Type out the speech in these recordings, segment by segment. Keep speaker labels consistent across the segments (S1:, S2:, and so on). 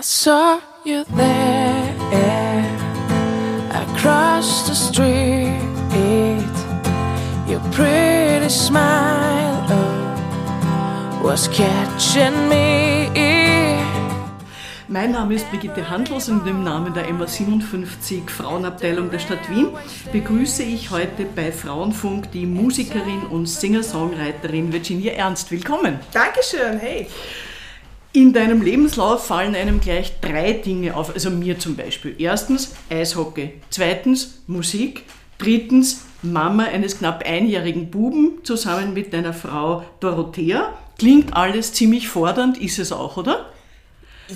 S1: I saw you there across the street. Your pretty smile oh, was catching me.
S2: Mein Name ist Brigitte Handlos und im Namen der MA57 Frauenabteilung der Stadt Wien begrüße ich heute bei Frauenfunk die Musikerin und Singer-Songwriterin Virginia Ernst. Willkommen.
S3: Dankeschön, hey.
S2: In deinem Lebenslauf fallen einem gleich drei Dinge auf, also mir zum Beispiel. Erstens Eishockey, zweitens Musik, drittens Mama eines knapp einjährigen Buben zusammen mit deiner Frau Dorothea. Klingt alles ziemlich fordernd, ist es auch, oder?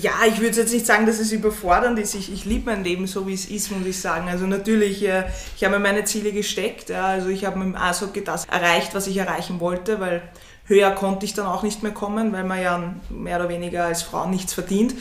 S3: Ja, ich würde jetzt nicht sagen, dass es überfordernd ist. Ich, ich liebe mein Leben so, wie es ist, muss ich sagen. Also natürlich, äh, ich habe mir meine Ziele gesteckt. Also ich habe mit dem Eishockey das erreicht, was ich erreichen wollte, weil höher konnte ich dann auch nicht mehr kommen, weil man ja mehr oder weniger als Frau nichts verdient.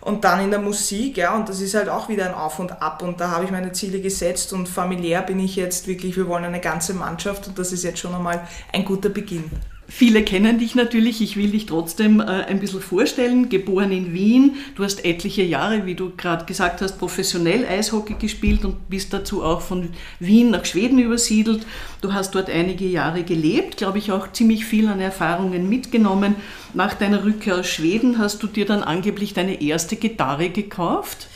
S3: Und dann in der Musik, ja, und das ist halt auch wieder ein Auf und Ab. Und da habe ich meine Ziele gesetzt und familiär bin ich jetzt wirklich, wir wollen eine ganze Mannschaft und das ist jetzt schon einmal ein guter Beginn.
S2: Viele kennen dich natürlich, ich will dich trotzdem äh, ein bisschen vorstellen. Geboren in Wien, du hast etliche Jahre, wie du gerade gesagt hast, professionell Eishockey gespielt und bist dazu auch von Wien nach Schweden übersiedelt. Du hast dort einige Jahre gelebt, glaube ich auch ziemlich viel an Erfahrungen mitgenommen. Nach deiner Rückkehr aus Schweden hast du dir dann angeblich deine erste Gitarre gekauft.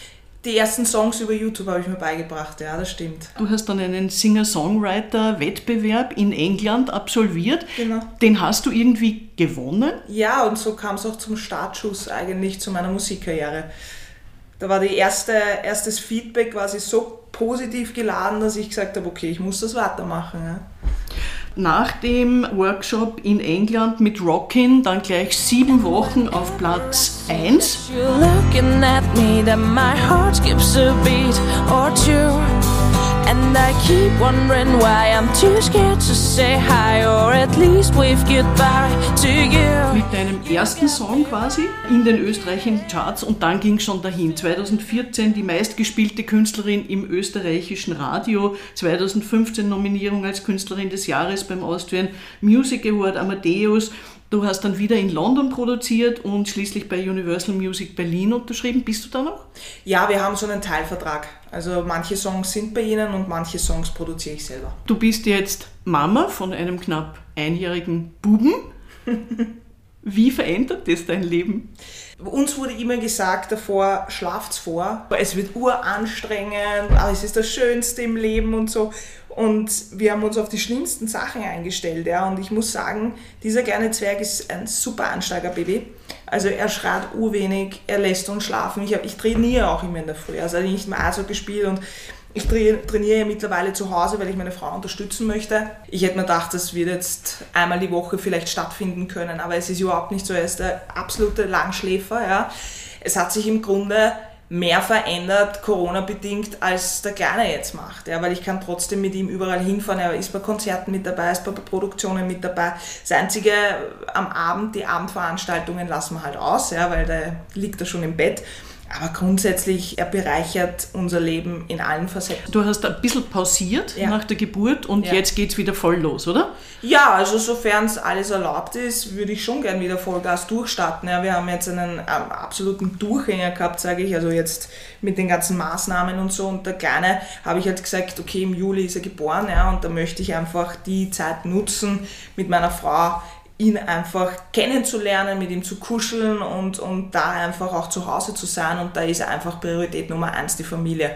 S3: Die ersten Songs über YouTube habe ich mir beigebracht, ja, das stimmt.
S2: Du hast dann einen Singer-Songwriter-Wettbewerb in England absolviert.
S3: Genau.
S2: Den hast du irgendwie gewonnen?
S3: Ja, und so kam es auch zum Startschuss eigentlich zu meiner Musikkarriere. Da war die erste, erstes Feedback quasi so positiv geladen, dass ich gesagt habe, okay, ich muss das weitermachen. Ja
S2: nach dem Workshop in England mit Rockin dann gleich sieben Wochen auf Platz 1. And I keep wondering why I'm too scared to say hi or at least wave goodbye to you. Mit deinem ersten Song quasi in den österreichischen Charts und dann ging schon dahin. 2014 die meistgespielte Künstlerin im österreichischen Radio, 2015 Nominierung als Künstlerin des Jahres beim Austrian Music Award Amadeus Du hast dann wieder in London produziert und schließlich bei Universal Music Berlin unterschrieben. Bist du da noch?
S3: Ja, wir haben so einen Teilvertrag. Also manche Songs sind bei ihnen und manche Songs produziere ich selber.
S2: Du bist jetzt Mama von einem knapp einjährigen Buben. Wie verändert das dein Leben?
S3: Uns wurde immer gesagt davor, schlaft's vor. Es wird uranstrengend, aber es ist das Schönste im Leben und so. Und wir haben uns auf die schlimmsten Sachen eingestellt. Ja. Und ich muss sagen, dieser kleine Zwerg ist ein super Ansteigerbaby. Also er schreit urwenig, er lässt uns schlafen. Ich, ich trainiere auch immer in der Früh. Also ich nicht mehr Eishockey spiele und ich trainiere ja mittlerweile zu Hause, weil ich meine Frau unterstützen möchte. Ich hätte mir gedacht, das wird jetzt einmal die Woche vielleicht stattfinden können, aber es ist überhaupt nicht so. Er ist der absolute Langschläfer. Ja. Es hat sich im Grunde mehr verändert, Corona-bedingt, als der Kleine jetzt macht. Ja, weil ich kann trotzdem mit ihm überall hinfahren. Er ist bei Konzerten mit dabei, ist bei Produktionen mit dabei. Das Einzige am Abend, die Abendveranstaltungen lassen wir halt aus, ja, weil der liegt da schon im Bett. Aber grundsätzlich, er bereichert unser Leben in allen Facetten.
S2: Du hast ein bisschen pausiert ja. nach der Geburt und ja. jetzt geht es wieder voll los, oder?
S3: Ja, also sofern es alles erlaubt ist, würde ich schon gern wieder Vollgas durchstarten. Ja, wir haben jetzt einen ähm, absoluten Durchhänger gehabt, sage ich, also jetzt mit den ganzen Maßnahmen und so. Und der Kleine habe ich halt gesagt, okay, im Juli ist er geboren ja, und da möchte ich einfach die Zeit nutzen mit meiner Frau ihn einfach kennenzulernen, mit ihm zu kuscheln und, und da einfach auch zu Hause zu sein. Und da ist einfach Priorität Nummer eins die Familie.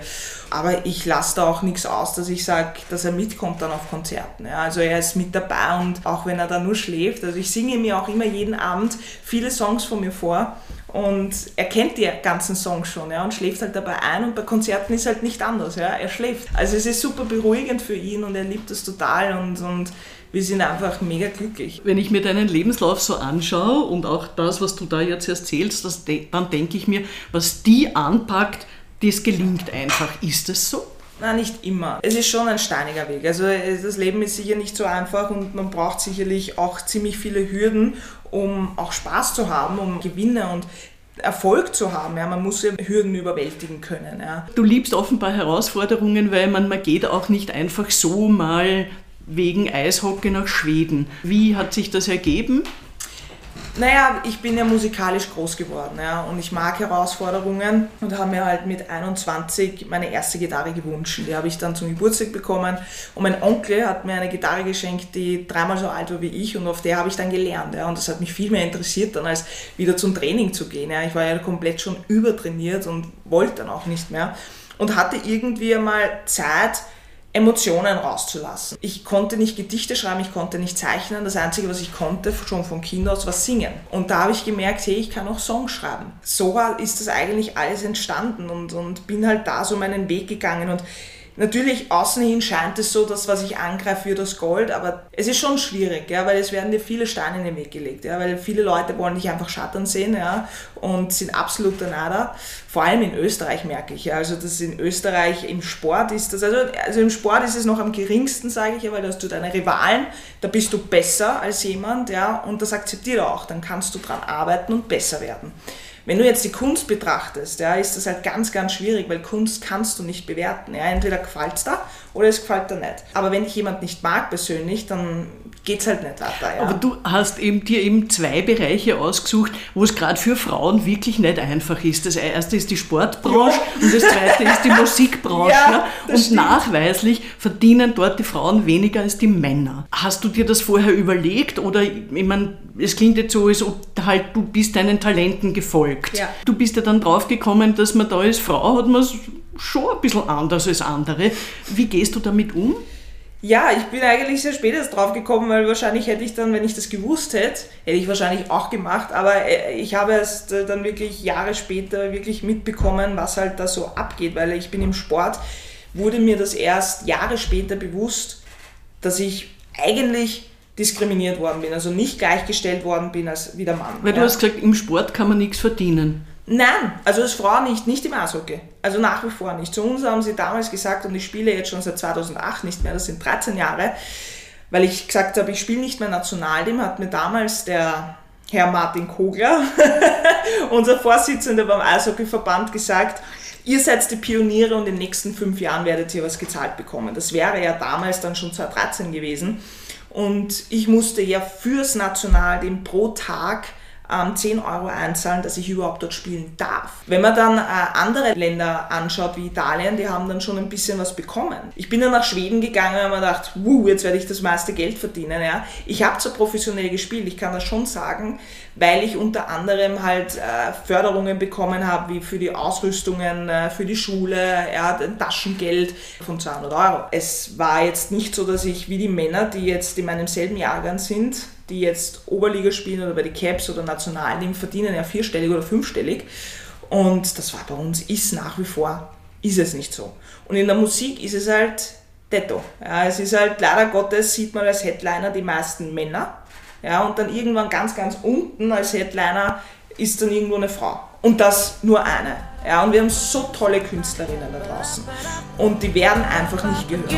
S3: Aber ich lasse da auch nichts aus, dass ich sage, dass er mitkommt dann auf Konzerten. Ja. Also er ist mit dabei und auch wenn er da nur schläft, also ich singe mir auch immer jeden Abend viele Songs von mir vor. Und er kennt die ganzen Songs schon ja, und schläft halt dabei ein und bei Konzerten ist halt nicht anders. Ja. Er schläft. Also es ist super beruhigend für ihn und er liebt das total und, und wir sind einfach mega glücklich.
S2: Wenn ich mir deinen Lebenslauf so anschaue und auch das, was du da jetzt erzählst, das, dann denke ich mir, was die anpackt, das gelingt einfach. Ist das so?
S3: Nein, nicht immer. Es ist schon ein steiniger Weg. Also das Leben ist sicher nicht so einfach und man braucht sicherlich auch ziemlich viele Hürden, um auch Spaß zu haben, um Gewinne und Erfolg zu haben. Ja, man muss ja Hürden überwältigen können. Ja.
S2: Du liebst offenbar Herausforderungen, weil man, man geht auch nicht einfach so mal wegen Eishockey nach Schweden. Wie hat sich das ergeben?
S3: Naja, ich bin ja musikalisch groß geworden ja, und ich mag Herausforderungen und habe mir halt mit 21 meine erste Gitarre gewünscht. Die habe ich dann zum Geburtstag bekommen und mein Onkel hat mir eine Gitarre geschenkt, die dreimal so alt war wie ich und auf der habe ich dann gelernt. Ja, und das hat mich viel mehr interessiert, dann als wieder zum Training zu gehen. Ja. Ich war ja komplett schon übertrainiert und wollte dann auch nicht mehr und hatte irgendwie einmal Zeit, Emotionen rauszulassen. Ich konnte nicht Gedichte schreiben, ich konnte nicht zeichnen. Das Einzige, was ich konnte, schon von Kind aus, war singen. Und da habe ich gemerkt, hey, ich kann auch Songs schreiben. So ist das eigentlich alles entstanden und, und bin halt da so meinen Weg gegangen. Und Natürlich, außen hin scheint es so, dass was ich angreife wird das Gold, aber es ist schon schwierig, ja, weil es werden dir viele Steine in den Weg gelegt, ja, weil viele Leute wollen dich einfach schattern sehen, ja, und sind absoluter Nada. Vor allem in Österreich merke ich, ja, also das in Österreich im Sport ist das, also, also im Sport ist es noch am geringsten, sage ich ja, weil da hast du deine Rivalen, da bist du besser als jemand, ja, und das akzeptiert er auch, dann kannst du dran arbeiten und besser werden. Wenn du jetzt die Kunst betrachtest, ja, ist das halt ganz, ganz schwierig, weil Kunst kannst du nicht bewerten. Ja. Entweder gefällt es da oder es gefällt dir nicht. Aber wenn dich jemand nicht mag persönlich, dann geht es halt nicht weiter. Ja.
S2: Aber du hast eben dir eben zwei Bereiche ausgesucht, wo es gerade für Frauen wirklich nicht einfach ist. Das erste ist die Sportbranche ja. und das zweite ist die Musikbranche. Ja, und stimmt. nachweislich verdienen dort die Frauen weniger als die Männer. Hast du dir das vorher überlegt oder, ich meine, es klingt jetzt so, als ob halt du bist deinen Talenten gefolgt. Ja. Du bist ja dann draufgekommen, dass man da als Frau hat man schon ein bisschen anders als andere. Wie gehst du damit um?
S3: Ja, ich bin eigentlich sehr spät erst drauf gekommen, weil wahrscheinlich hätte ich dann, wenn ich das gewusst hätte, hätte ich wahrscheinlich auch gemacht, aber äh, ich habe erst äh, dann wirklich Jahre später wirklich mitbekommen, was halt da so abgeht, weil ich bin im Sport, wurde mir das erst Jahre später bewusst, dass ich eigentlich diskriminiert worden bin, also nicht gleichgestellt worden bin als wie der Mann.
S2: Weil ja. du hast gesagt, im Sport kann man nichts verdienen.
S3: Nein, also als Frau nicht, nicht im Eishockey. Also nach wie vor nicht. Zu uns haben sie damals gesagt, und ich spiele jetzt schon seit 2008 nicht mehr, das sind 13 Jahre, weil ich gesagt habe, ich spiele nicht mehr Nationalteam, hat mir damals der Herr Martin Kogler, unser Vorsitzender beim Eishockeyverband, gesagt, ihr seid die Pioniere und in den nächsten fünf Jahren werdet ihr was gezahlt bekommen. Das wäre ja damals dann schon 2013 gewesen. Und ich musste ja fürs Nationalteam pro Tag ähm, 10 Euro einzahlen, dass ich überhaupt dort spielen darf. Wenn man dann äh, andere Länder anschaut, wie Italien, die haben dann schon ein bisschen was bekommen. Ich bin dann nach Schweden gegangen und mir gedacht, wuh, jetzt werde ich das meiste Geld verdienen. Ja. Ich habe zwar professionell gespielt, ich kann das schon sagen, weil ich unter anderem halt äh, Förderungen bekommen habe, wie für die Ausrüstungen, äh, für die Schule, ja, Taschengeld von 200 Euro. Es war jetzt nicht so, dass ich wie die Männer, die jetzt in meinem selben Jahrgang sind, die jetzt Oberliga spielen oder bei den Caps oder Nationalteam, verdienen ja vierstellig oder fünfstellig. Und das war bei uns, ist nach wie vor, ist es nicht so. Und in der Musik ist es halt Detto. Ja, es ist halt, leider Gottes sieht man als Headliner die meisten Männer. Ja, und dann irgendwann ganz, ganz unten als Headliner ist dann irgendwo eine Frau. Und das nur eine. Ja, und wir haben so tolle Künstlerinnen da draußen. Und die werden einfach nicht gehört.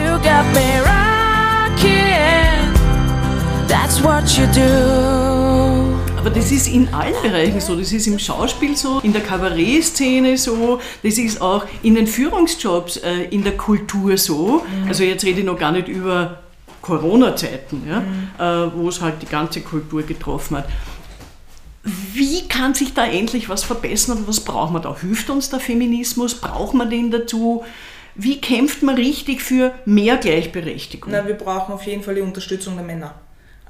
S2: That's what you do. Aber das ist in allen Bereichen so. Das ist im Schauspiel so, in der Kabarettszene so, das ist auch in den Führungsjobs, äh, in der Kultur so. Mhm. Also jetzt rede ich noch gar nicht über Corona-Zeiten, ja, mhm. äh, wo es halt die ganze Kultur getroffen hat. Wie kann sich da endlich was verbessern und was braucht man da? Hilft uns der Feminismus? Braucht man den dazu? Wie kämpft man richtig für mehr Gleichberechtigung?
S3: Na, wir brauchen auf jeden Fall die Unterstützung der Männer.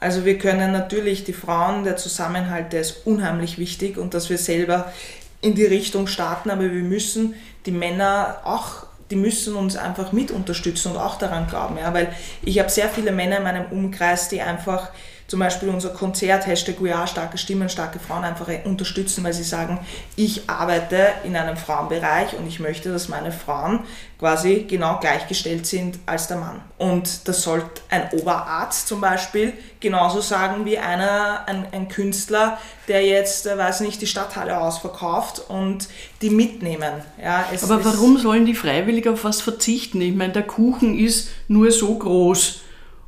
S3: Also wir können natürlich die Frauen, der Zusammenhalt, der ist unheimlich wichtig und dass wir selber in die Richtung starten, aber wir müssen die Männer auch, die müssen uns einfach mit unterstützen und auch daran glauben, ja, weil ich habe sehr viele Männer in meinem Umkreis, die einfach zum Beispiel unser Konzert, Hashtag We Are, starke Stimmen, starke Frauen einfach unterstützen, weil sie sagen, ich arbeite in einem Frauenbereich und ich möchte, dass meine Frauen quasi genau gleichgestellt sind als der Mann. Und das sollte ein Oberarzt zum Beispiel genauso sagen wie einer, ein, ein Künstler, der jetzt, äh, weiß nicht, die Stadthalle ausverkauft und die mitnehmen. Ja,
S2: Aber warum sollen die freiwillig auf was verzichten? Ich meine, der Kuchen ist nur so groß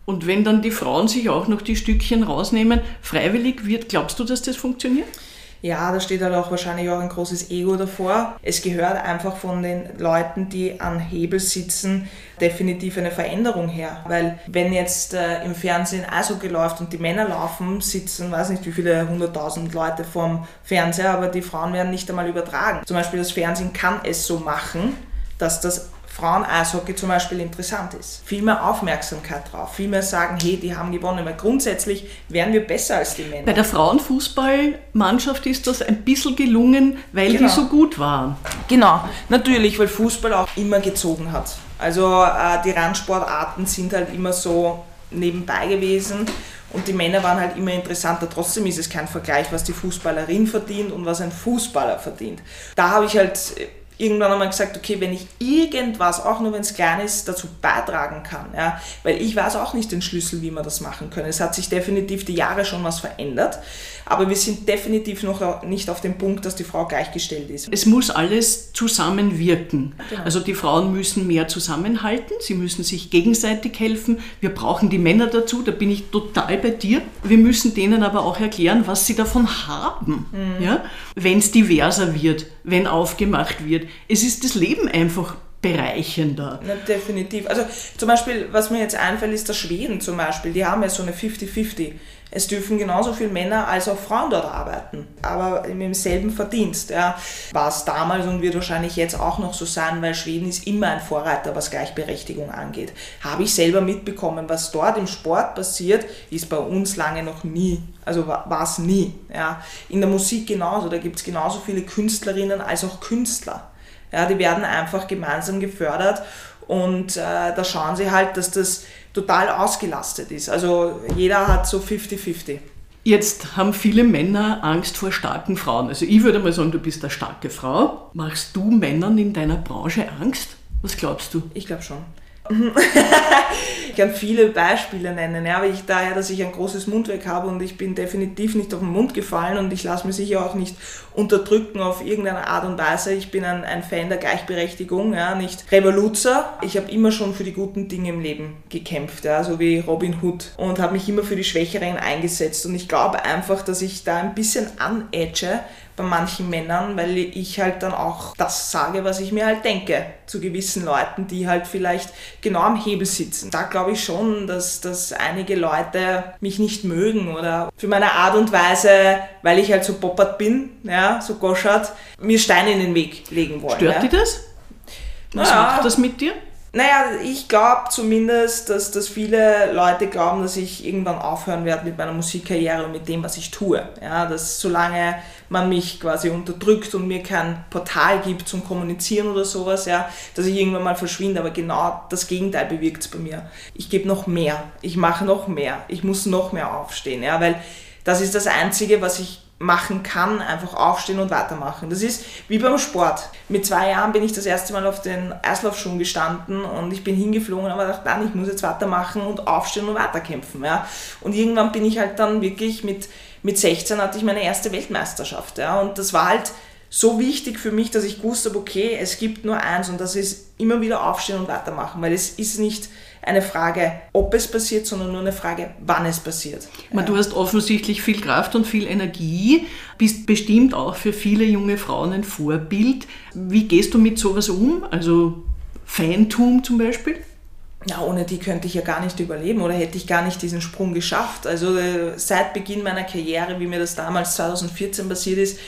S2: und wenn dann die Frauen sich auch noch die Stückchen rausnehmen, freiwillig wird, glaubst du, dass das funktioniert?
S3: Ja, da steht halt auch wahrscheinlich auch ein großes Ego davor. Es gehört einfach von den Leuten, die an Hebel sitzen, definitiv eine Veränderung her. Weil wenn jetzt äh, im Fernsehen Eishockey läuft und die Männer laufen, sitzen, weiß nicht wie viele hunderttausend Leute vorm Fernseher, aber die Frauen werden nicht einmal übertragen. Zum Beispiel das Fernsehen kann es so machen, dass das Frauen-Eishockey zum Beispiel interessant ist. Viel mehr Aufmerksamkeit drauf, viel mehr sagen, hey, die haben gewonnen, weil grundsätzlich wären wir besser als die Männer.
S2: Bei der Frauenfußballmannschaft ist das ein bisschen gelungen, weil genau. die so gut waren.
S3: Genau, natürlich, weil Fußball auch immer gezogen hat. Also äh, die Randsportarten sind halt immer so nebenbei gewesen und die Männer waren halt immer interessanter. Trotzdem ist es kein Vergleich, was die Fußballerin verdient und was ein Fußballer verdient. Da habe ich halt irgendwann einmal gesagt, okay, wenn ich irgendwas, auch nur wenn es klein ist, dazu beitragen kann, ja, weil ich weiß auch nicht den Schlüssel, wie wir das machen können. Es hat sich definitiv die Jahre schon was verändert, aber wir sind definitiv noch nicht auf dem Punkt, dass die Frau gleichgestellt ist.
S2: Es muss alles zusammenwirken. Genau. Also die Frauen müssen mehr zusammenhalten, sie müssen sich gegenseitig helfen. Wir brauchen die Männer dazu, da bin ich total bei dir. Wir müssen denen aber auch erklären, was sie davon haben, mhm. ja? wenn es diverser wird, wenn aufgemacht wird. Es ist das Leben einfach bereichender.
S3: Ja, definitiv. Also zum Beispiel, was mir jetzt einfällt, ist der Schweden zum Beispiel. Die haben ja so eine 50-50. Es dürfen genauso viele Männer als auch Frauen dort arbeiten, aber im selben Verdienst. Ja. War es damals und wird wahrscheinlich jetzt auch noch so sein, weil Schweden ist immer ein Vorreiter, was Gleichberechtigung angeht. Habe ich selber mitbekommen, was dort im Sport passiert, ist bei uns lange noch nie. Also war es nie. Ja. In der Musik genauso, da gibt es genauso viele Künstlerinnen als auch Künstler. Ja, die werden einfach gemeinsam gefördert und äh, da schauen sie halt, dass das total ausgelastet ist. Also jeder hat so 50-50.
S2: Jetzt haben viele Männer Angst vor starken Frauen. Also ich würde mal sagen, du bist eine starke Frau. Machst du Männern in deiner Branche Angst? Was glaubst du?
S3: Ich glaube schon. ich kann viele Beispiele nennen, ja, aber ich daher, dass ich ein großes Mundwerk habe und ich bin definitiv nicht auf den Mund gefallen und ich lasse mich sicher auch nicht unterdrücken auf irgendeine Art und Weise. Ich bin ein, ein Fan der Gleichberechtigung, ja, nicht Revoluzer. Ich habe immer schon für die guten Dinge im Leben gekämpft, ja, so wie Robin Hood und habe mich immer für die Schwächeren eingesetzt und ich glaube einfach, dass ich da ein bisschen anedge, bei manchen Männern, weil ich halt dann auch das sage, was ich mir halt denke zu gewissen Leuten, die halt vielleicht genau am Hebel sitzen. Da glaube ich schon, dass, dass einige Leute mich nicht mögen oder für meine Art und Weise, weil ich halt so poppert bin, ja, so goschert, mir Steine in den Weg legen wollen.
S2: Stört ja. dir das? Was naja, macht das mit dir?
S3: Naja, ich glaube zumindest, dass, dass viele Leute glauben, dass ich irgendwann aufhören werde mit meiner Musikkarriere und mit dem, was ich tue. Ja, dass solange man mich quasi unterdrückt und mir kein Portal gibt zum Kommunizieren oder sowas, ja, dass ich irgendwann mal verschwinde. Aber genau das Gegenteil bewirkt es bei mir. Ich gebe noch mehr, ich mache noch mehr, ich muss noch mehr aufstehen, ja, weil das ist das Einzige, was ich machen kann, einfach aufstehen und weitermachen. Das ist wie beim Sport. Mit zwei Jahren bin ich das erste Mal auf den Eislaufschuhen gestanden und ich bin hingeflogen, aber dachte, nein, ich muss jetzt weitermachen und aufstehen und weiterkämpfen. Ja. Und irgendwann bin ich halt dann wirklich mit, mit 16 hatte ich meine erste Weltmeisterschaft. Ja. Und das war halt so wichtig für mich, dass ich gewusst habe, okay, es gibt nur eins und das ist immer wieder aufstehen und weitermachen, weil es ist nicht eine Frage, ob es passiert, sondern nur eine Frage, wann es passiert.
S2: Meine, du hast offensichtlich viel Kraft und viel Energie, bist bestimmt auch für viele junge Frauen ein Vorbild. Wie gehst du mit sowas um? Also Fantum zum Beispiel?
S3: Ja, ohne die könnte ich ja gar nicht überleben oder hätte ich gar nicht diesen Sprung geschafft. Also äh, seit Beginn meiner Karriere, wie mir das damals 2014 passiert ist,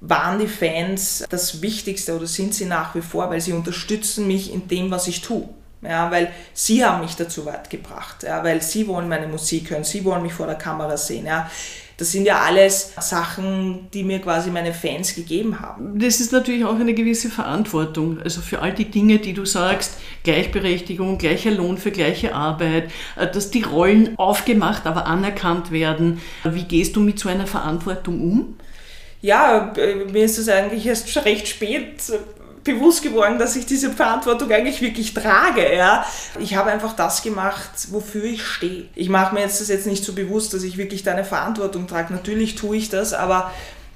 S3: waren die Fans das Wichtigste oder sind sie nach wie vor, weil sie unterstützen mich in dem, was ich tue. Ja, weil sie haben mich dazu weit gebracht, ja, weil sie wollen meine Musik hören, sie wollen mich vor der Kamera sehen. Ja. Das sind ja alles Sachen, die mir quasi meine Fans gegeben haben.
S2: Das ist natürlich auch eine gewisse Verantwortung. Also für all die Dinge, die du sagst, Gleichberechtigung, gleicher Lohn für gleiche Arbeit, äh, dass die Rollen aufgemacht, aber anerkannt werden. Wie gehst du mit so einer Verantwortung um?
S3: Ja, äh, mir ist das eigentlich erst recht spät bewusst geworden, dass ich diese Verantwortung eigentlich wirklich trage. Ja. Ich habe einfach das gemacht, wofür ich stehe. Ich mache mir jetzt das jetzt nicht so bewusst, dass ich wirklich da eine Verantwortung trage. Natürlich tue ich das, aber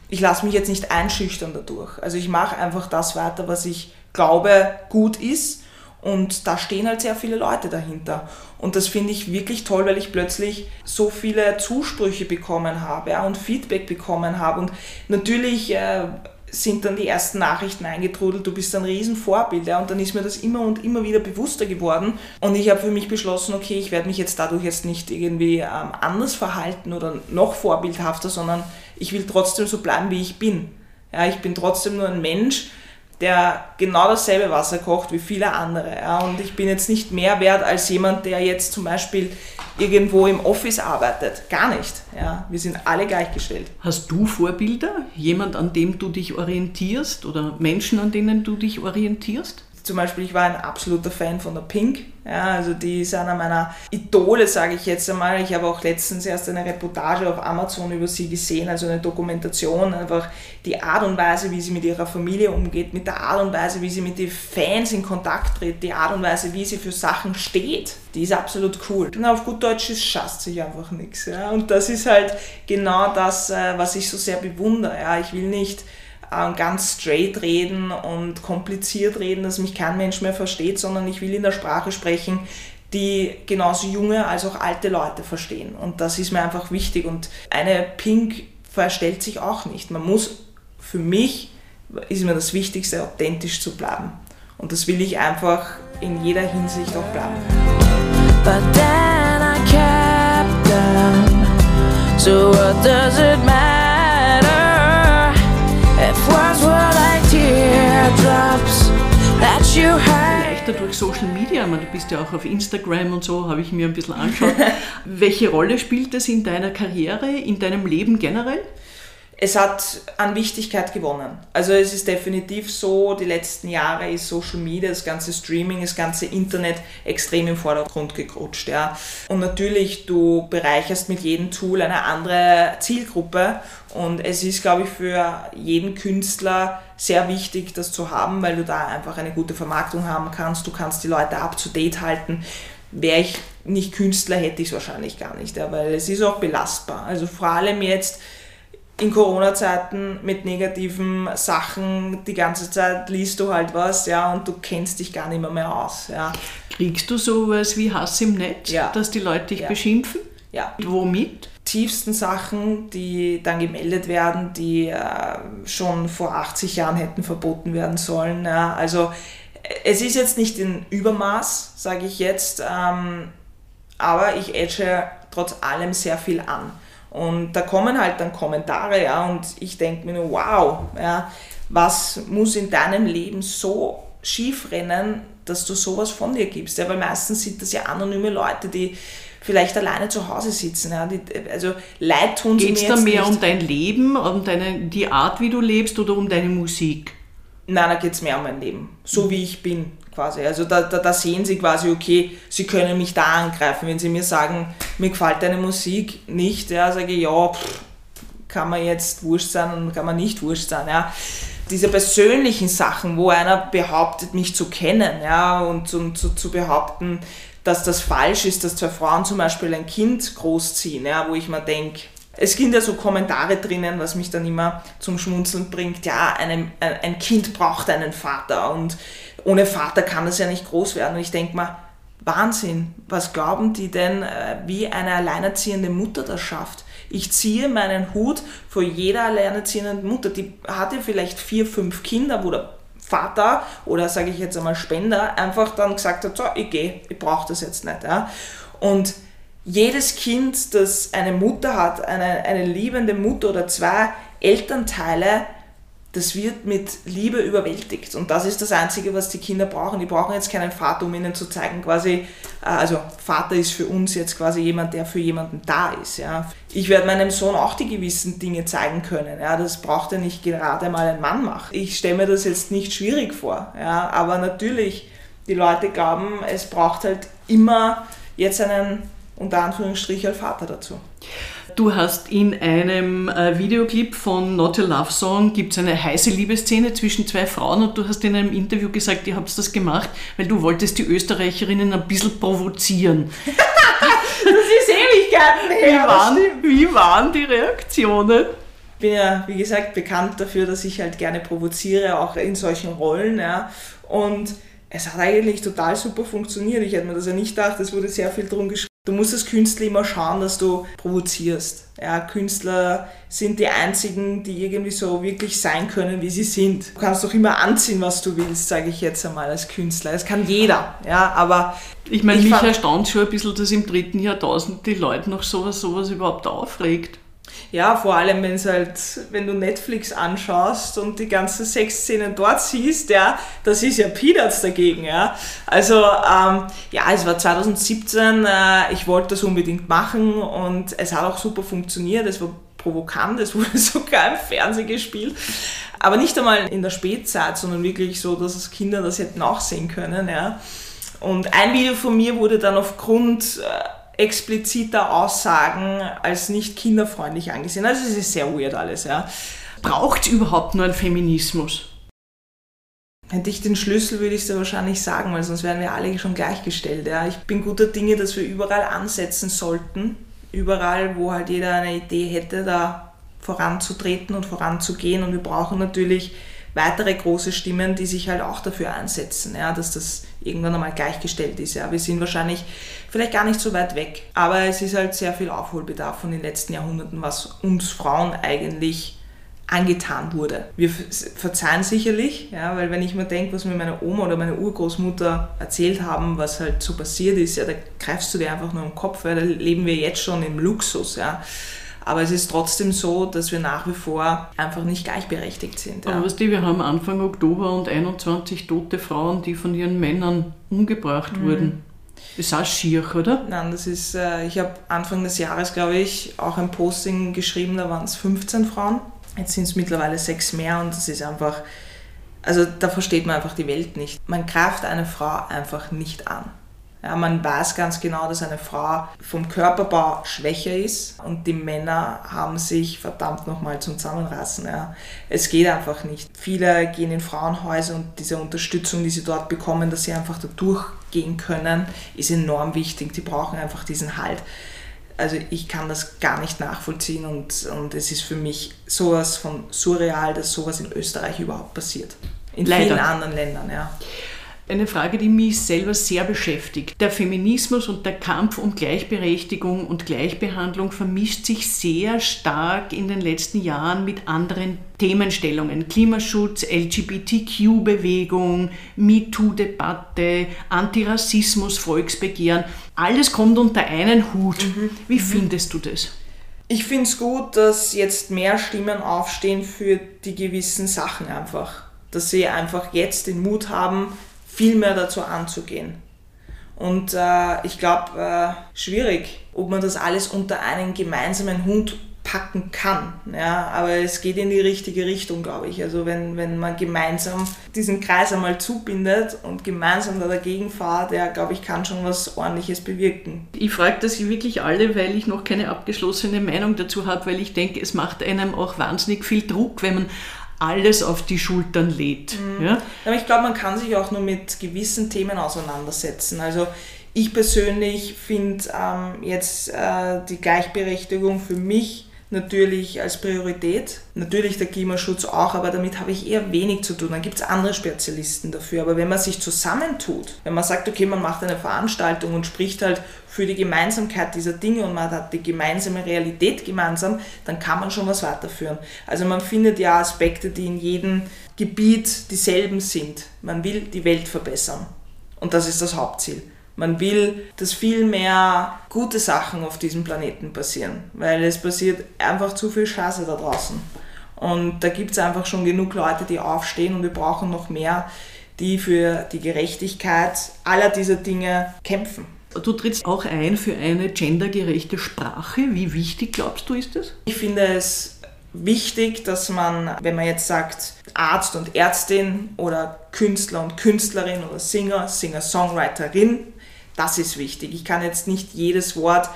S3: ich lasse mich jetzt nicht einschüchtern dadurch. Also ich mache einfach das weiter, was ich glaube gut ist Und da stehen halt sehr viele Leute dahinter. Und das finde ich wirklich toll, weil ich plötzlich so viele Zusprüche bekommen habe ja, und Feedback bekommen habe. Und natürlich äh, sind dann die ersten Nachrichten eingetrudelt, du bist ein Riesenvorbild. Ja, und dann ist mir das immer und immer wieder bewusster geworden. Und ich habe für mich beschlossen, okay, ich werde mich jetzt dadurch jetzt nicht irgendwie ähm, anders verhalten oder noch vorbildhafter, sondern ich will trotzdem so bleiben, wie ich bin. Ja, ich bin trotzdem nur ein Mensch, der genau dasselbe Wasser kocht wie viele andere. Ja, und ich bin jetzt nicht mehr wert als jemand, der jetzt zum Beispiel irgendwo im Office arbeitet. Gar nicht. Ja, wir sind alle gleichgestellt.
S2: Hast du Vorbilder? Jemand, an dem du dich orientierst oder Menschen, an denen du dich orientierst?
S3: Zum Beispiel, ich war ein absoluter Fan von der Pink. Ja, also die ist einer meiner Idole, sage ich jetzt einmal. Ich habe auch letztens erst eine Reportage auf Amazon über sie gesehen, also eine Dokumentation. Einfach die Art und Weise, wie sie mit ihrer Familie umgeht, mit der Art und Weise, wie sie mit den Fans in Kontakt tritt, die Art und Weise, wie sie für Sachen steht. Die ist absolut cool. Und auf gut Deutsch, es schasst sich einfach nichts. Ja. Und das ist halt genau das, äh, was ich so sehr bewundere. Ja. Ich will nicht ganz straight reden und kompliziert reden, dass mich kein Mensch mehr versteht, sondern ich will in der Sprache sprechen, die genauso junge als auch alte Leute verstehen. Und das ist mir einfach wichtig. Und eine Pink verstellt sich auch nicht. Man muss, für mich ist mir das Wichtigste, authentisch zu bleiben. Und das will ich einfach in jeder Hinsicht auch bleiben. But then I kept them. So what does it matter?
S2: Leichter durch Social Media, meine, du bist ja auch auf Instagram und so, habe ich mir ein bisschen angeschaut. Welche Rolle spielt das in deiner Karriere, in deinem Leben generell?
S3: Es hat an Wichtigkeit gewonnen. Also es ist definitiv so, die letzten Jahre ist Social Media, das ganze Streaming, das ganze Internet extrem im Vordergrund gerutscht. Ja. Und natürlich, du bereicherst mit jedem Tool eine andere Zielgruppe und es ist, glaube ich, für jeden Künstler sehr wichtig, das zu haben, weil du da einfach eine gute Vermarktung haben kannst. Du kannst die Leute up-to-date halten. Wäre ich nicht Künstler, hätte ich es wahrscheinlich gar nicht, ja, weil es ist auch belastbar. Also vor allem jetzt in Corona-Zeiten mit negativen Sachen die ganze Zeit liest du halt was, ja, und du kennst dich gar nicht mehr, mehr aus, ja.
S2: Kriegst du sowas wie Hass im Netz, ja. dass die Leute dich ja. beschimpfen?
S3: Ja.
S2: Womit?
S3: Tiefsten Sachen, die dann gemeldet werden, die äh, schon vor 80 Jahren hätten verboten werden sollen. Ja. Also es ist jetzt nicht in Übermaß, sage ich jetzt, ähm, aber ich edge trotz allem sehr viel an. Und da kommen halt dann Kommentare, ja, und ich denke mir nur, wow, ja, was muss in deinem Leben so schief rennen, dass du sowas von dir gibst? Ja, weil meistens sind das ja anonyme Leute, die vielleicht alleine zu Hause sitzen. Ja, die, also Leid tun
S2: sie Geht's mir jetzt da mehr nicht. um dein Leben, um deine, die Art, wie du lebst oder um deine Musik?
S3: Nein, da geht es mehr um mein Leben, so wie ich bin quasi. Also da, da, da, sehen sie quasi, okay, sie können mich da angreifen. Wenn sie mir sagen, mir gefällt deine Musik nicht, ja, sage ich, ja, pff, kann man jetzt wurscht sein und kann man nicht wurscht sein. Ja. Diese persönlichen Sachen, wo einer behauptet, mich zu kennen ja, und zu, zu, zu behaupten, dass das falsch ist, dass zwei Frauen zum Beispiel ein Kind großziehen, ja, wo ich mir denke, es sind ja so Kommentare drinnen, was mich dann immer zum Schmunzeln bringt. Ja, einem, ein Kind braucht einen Vater und ohne Vater kann das ja nicht groß werden. Und ich denke mal, Wahnsinn, was glauben die denn, äh, wie eine alleinerziehende Mutter das schafft? Ich ziehe meinen Hut vor jeder alleinerziehenden Mutter. Die hat ja vielleicht vier, fünf Kinder, wo der Vater oder sage ich jetzt einmal Spender einfach dann gesagt hat, so, ich gehe, ich brauche das jetzt nicht. Ja? Und jedes Kind, das eine Mutter hat, eine, eine liebende Mutter oder zwei Elternteile, das wird mit Liebe überwältigt. Und das ist das Einzige, was die Kinder brauchen. Die brauchen jetzt keinen Vater, um ihnen zu zeigen, quasi, äh, also Vater ist für uns jetzt quasi jemand, der für jemanden da ist. Ja. Ich werde meinem Sohn auch die gewissen Dinge zeigen können. Ja. Das braucht er nicht gerade mal ein Mann machen. Ich stelle mir das jetzt nicht schwierig vor. Ja. Aber natürlich, die Leute glauben, es braucht halt immer jetzt einen unter Anführungsstrichen Vater dazu.
S2: Du hast in einem äh, Videoclip von Not Your Love Song gibt es eine heiße Liebesszene zwischen zwei Frauen und du hast in einem Interview gesagt, ihr habt das gemacht, weil du wolltest die Österreicherinnen ein bisschen provozieren.
S3: das ist Ewigkeiten her.
S2: Wie waren, wie waren die Reaktionen?
S3: Ich bin ja, wie gesagt, bekannt dafür, dass ich halt gerne provoziere, auch in solchen Rollen. Ja. Und es hat eigentlich total super funktioniert. Ich hätte mir das ja nicht gedacht, es wurde sehr viel drum geschrieben. Du musst als Künstler immer schauen, dass du provozierst. Ja, Künstler sind die einzigen, die irgendwie so wirklich sein können, wie sie sind. Du kannst doch immer anziehen, was du willst, sage ich jetzt einmal als Künstler. Das kann jeder, ja, aber...
S2: Ich meine, mich erstaunt schon ein bisschen, dass im dritten Jahrtausend die Leute noch sowas, sowas überhaupt aufregt.
S3: Ja, vor allem, wenn halt, wenn du Netflix anschaust und die ganzen Sexszenen dort siehst, ja, das ist ja Peanuts dagegen, ja. Also, ähm, ja, es war 2017, äh, ich wollte das unbedingt machen und es hat auch super funktioniert, es war provokant, es wurde sogar im Fernsehen gespielt. Aber nicht einmal in der Spätzeit, sondern wirklich so, dass Kinder das hätten nachsehen können, ja. Und ein Video von mir wurde dann aufgrund äh, expliziter Aussagen als nicht kinderfreundlich angesehen. Also es ist sehr weird alles, ja.
S2: Braucht überhaupt nur ein Feminismus?
S3: Hätte ich den Schlüssel, würde ich es dir wahrscheinlich sagen, weil sonst wären wir alle schon gleichgestellt. Ja. Ich bin guter Dinge, dass wir überall ansetzen sollten. Überall, wo halt jeder eine Idee hätte, da voranzutreten und voranzugehen. Und wir brauchen natürlich weitere große Stimmen, die sich halt auch dafür einsetzen, ja, dass das irgendwann einmal gleichgestellt ist. Ja. Wir sind wahrscheinlich vielleicht gar nicht so weit weg, aber es ist halt sehr viel Aufholbedarf von den letzten Jahrhunderten, was uns Frauen eigentlich angetan wurde. Wir verzeihen sicherlich, ja, weil wenn ich mir denke, was mir meine Oma oder meine Urgroßmutter erzählt haben, was halt so passiert ist, ja, da greifst du dir einfach nur im Kopf, weil da leben wir jetzt schon im Luxus. Ja. Aber es ist trotzdem so, dass wir nach wie vor einfach nicht gleichberechtigt sind.
S2: Ja. Aber weißt du, wir haben Anfang Oktober und 21 tote Frauen, die von ihren Männern umgebracht mhm. wurden. Das ist auch schier, oder?
S3: Nein, das ist, äh, ich habe Anfang des Jahres, glaube ich, auch ein Posting geschrieben, da waren es 15 Frauen. Jetzt sind es mittlerweile sechs mehr und das ist einfach, also da versteht man einfach die Welt nicht. Man greift eine Frau einfach nicht an. Ja, man weiß ganz genau, dass eine Frau vom Körperbau schwächer ist und die Männer haben sich verdammt nochmal zum Zusammenreißen. Ja. Es geht einfach nicht. Viele gehen in Frauenhäuser und diese Unterstützung, die sie dort bekommen, dass sie einfach da durchgehen können, ist enorm wichtig. Die brauchen einfach diesen Halt. Also ich kann das gar nicht nachvollziehen und, und es ist für mich sowas von surreal, dass sowas in Österreich überhaupt passiert. In Leider. vielen anderen Ländern, ja.
S2: Eine Frage, die mich selber sehr beschäftigt. Der Feminismus und der Kampf um Gleichberechtigung und Gleichbehandlung vermischt sich sehr stark in den letzten Jahren mit anderen Themenstellungen. Klimaschutz, LGBTQ-Bewegung, MeToo-Debatte, Antirassismus, Volksbegehren. Alles kommt unter einen Hut. Mhm. Wie mhm. findest du das?
S3: Ich finde es gut, dass jetzt mehr Stimmen aufstehen für die gewissen Sachen einfach. Dass sie einfach jetzt den Mut haben, viel mehr dazu anzugehen. Und äh, ich glaube, äh, schwierig, ob man das alles unter einen gemeinsamen Hund packen kann. Ja, aber es geht in die richtige Richtung, glaube ich. Also wenn, wenn man gemeinsam diesen Kreis einmal zubindet und gemeinsam da dagegen fahrt, der, glaube ich, kann schon was Ordentliches bewirken.
S2: Ich frage das wirklich alle, weil ich noch keine abgeschlossene Meinung dazu habe, weil ich denke, es macht einem auch wahnsinnig viel Druck, wenn man alles auf die Schultern lädt. Mhm. Ja?
S3: Aber ich glaube, man kann sich auch nur mit gewissen Themen auseinandersetzen. Also ich persönlich finde ähm, jetzt äh, die Gleichberechtigung für mich natürlich als Priorität. Natürlich der Klimaschutz auch, aber damit habe ich eher wenig zu tun. Dann gibt es andere Spezialisten dafür. Aber wenn man sich zusammentut, wenn man sagt, okay, man macht eine Veranstaltung und spricht halt für die Gemeinsamkeit dieser Dinge und man hat die gemeinsame Realität gemeinsam, dann kann man schon was weiterführen. Also man findet ja Aspekte, die in jedem Gebiet dieselben sind. Man will die Welt verbessern. Und das ist das Hauptziel. Man will, dass viel mehr gute Sachen auf diesem Planeten passieren, weil es passiert einfach zu viel Scheiße da draußen. Und da gibt es einfach schon genug Leute, die aufstehen und wir brauchen noch mehr, die für die Gerechtigkeit aller dieser Dinge kämpfen.
S2: Du trittst auch ein für eine gendergerechte Sprache. Wie wichtig glaubst du ist das?
S3: Ich finde es wichtig, dass man, wenn man jetzt sagt Arzt und Ärztin oder Künstler und Künstlerin oder Singer, Singer-Songwriterin, das ist wichtig. Ich kann jetzt nicht jedes Wort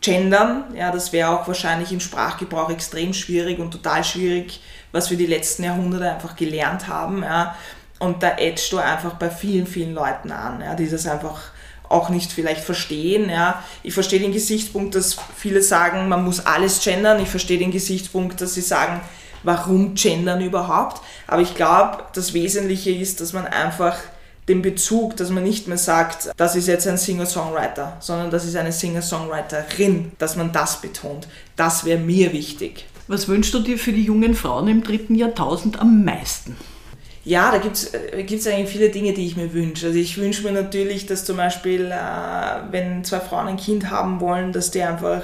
S3: gendern. Ja, das wäre auch wahrscheinlich im Sprachgebrauch extrem schwierig und total schwierig, was wir die letzten Jahrhunderte einfach gelernt haben. Ja. Und da edgst du einfach bei vielen, vielen Leuten an, ja, die das einfach auch nicht vielleicht verstehen. Ja. Ich verstehe den Gesichtspunkt, dass viele sagen, man muss alles gendern. Ich verstehe den Gesichtspunkt, dass sie sagen, warum gendern überhaupt. Aber ich glaube, das Wesentliche ist, dass man einfach den Bezug, dass man nicht mehr sagt, das ist jetzt ein Singer-Songwriter, sondern das ist eine Singer-Songwriterin, dass man das betont. Das wäre mir wichtig.
S2: Was wünschst du dir für die jungen Frauen im dritten Jahrtausend am meisten?
S3: Ja, da gibt es äh, eigentlich viele Dinge, die ich mir wünsche. Also ich wünsche mir natürlich, dass zum Beispiel, äh, wenn zwei Frauen ein Kind haben wollen, dass die einfach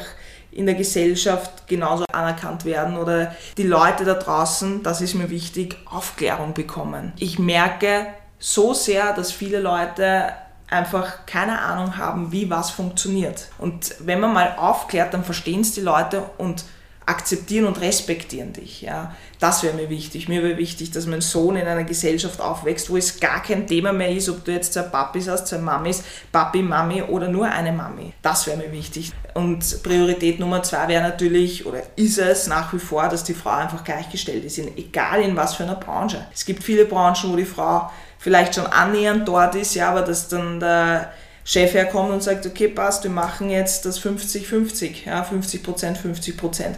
S3: in der Gesellschaft genauso anerkannt werden oder die Leute da draußen, das ist mir wichtig, Aufklärung bekommen. Ich merke so sehr, dass viele Leute einfach keine Ahnung haben, wie was funktioniert. Und wenn man mal aufklärt, dann verstehen es die Leute und akzeptieren und respektieren dich. Ja. Das wäre mir wichtig. Mir wäre wichtig, dass mein Sohn in einer Gesellschaft aufwächst, wo es gar kein Thema mehr ist, ob du jetzt zwei Papis hast, zwei Mamis, Papi, Mami oder nur eine Mami. Das wäre mir wichtig. Und Priorität Nummer zwei wäre natürlich, oder ist es nach wie vor, dass die Frau einfach gleichgestellt ist, egal in was für einer Branche. Es gibt viele Branchen, wo die Frau vielleicht schon annähernd dort ist, ja, aber dass dann der Chef herkommt und sagt, okay, passt, wir machen jetzt das 50-50, ja, 50 Prozent, 50 Prozent.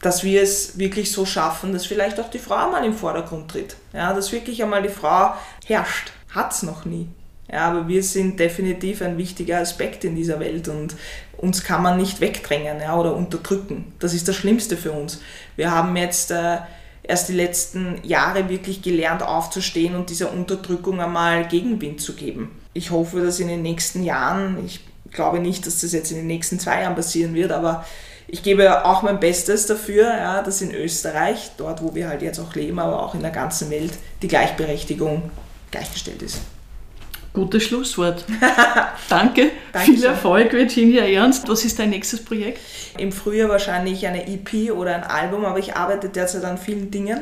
S3: Dass wir es wirklich so schaffen, dass vielleicht auch die Frau mal im Vordergrund tritt. Ja, dass wirklich einmal die Frau herrscht. Hat es noch nie. Ja, aber wir sind definitiv ein wichtiger Aspekt in dieser Welt und uns kann man nicht wegdrängen ja, oder unterdrücken. Das ist das Schlimmste für uns. Wir haben jetzt äh, erst die letzten Jahre wirklich gelernt aufzustehen und dieser Unterdrückung einmal Gegenwind zu geben ich hoffe, dass in den nächsten Jahren, ich glaube nicht, dass das jetzt in den nächsten zwei Jahren passieren wird, aber ich gebe auch mein Bestes dafür, ja, dass in Österreich, dort wo wir halt jetzt auch leben, aber auch in der ganzen Welt, die Gleichberechtigung gleichgestellt ist.
S2: Gutes Schlusswort. Danke. Viel Erfolg, Virginia Ernst. Was ist dein nächstes Projekt?
S3: Im Frühjahr wahrscheinlich eine EP oder ein Album, aber ich arbeite derzeit an vielen Dingen.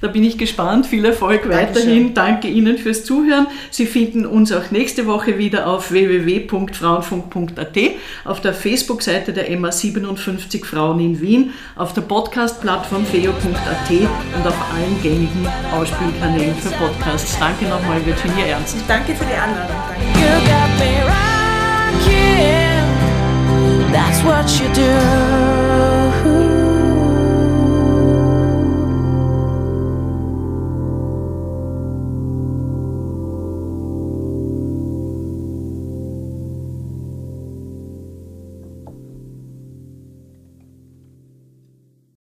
S2: Da bin ich gespannt. Viel Erfolg weiterhin. Dankeschön. Danke Ihnen fürs Zuhören. Sie finden uns auch nächste Woche wieder auf www.frauenfunk.at, auf der Facebook-Seite der MA57 Frauen in Wien, auf der Podcast-Plattform feo.at und auf allen gängigen Ausspielkanälen für Podcasts. Danke nochmal, Virginia Ernst.
S3: Danke für die Einladung.
S1: That's what you do.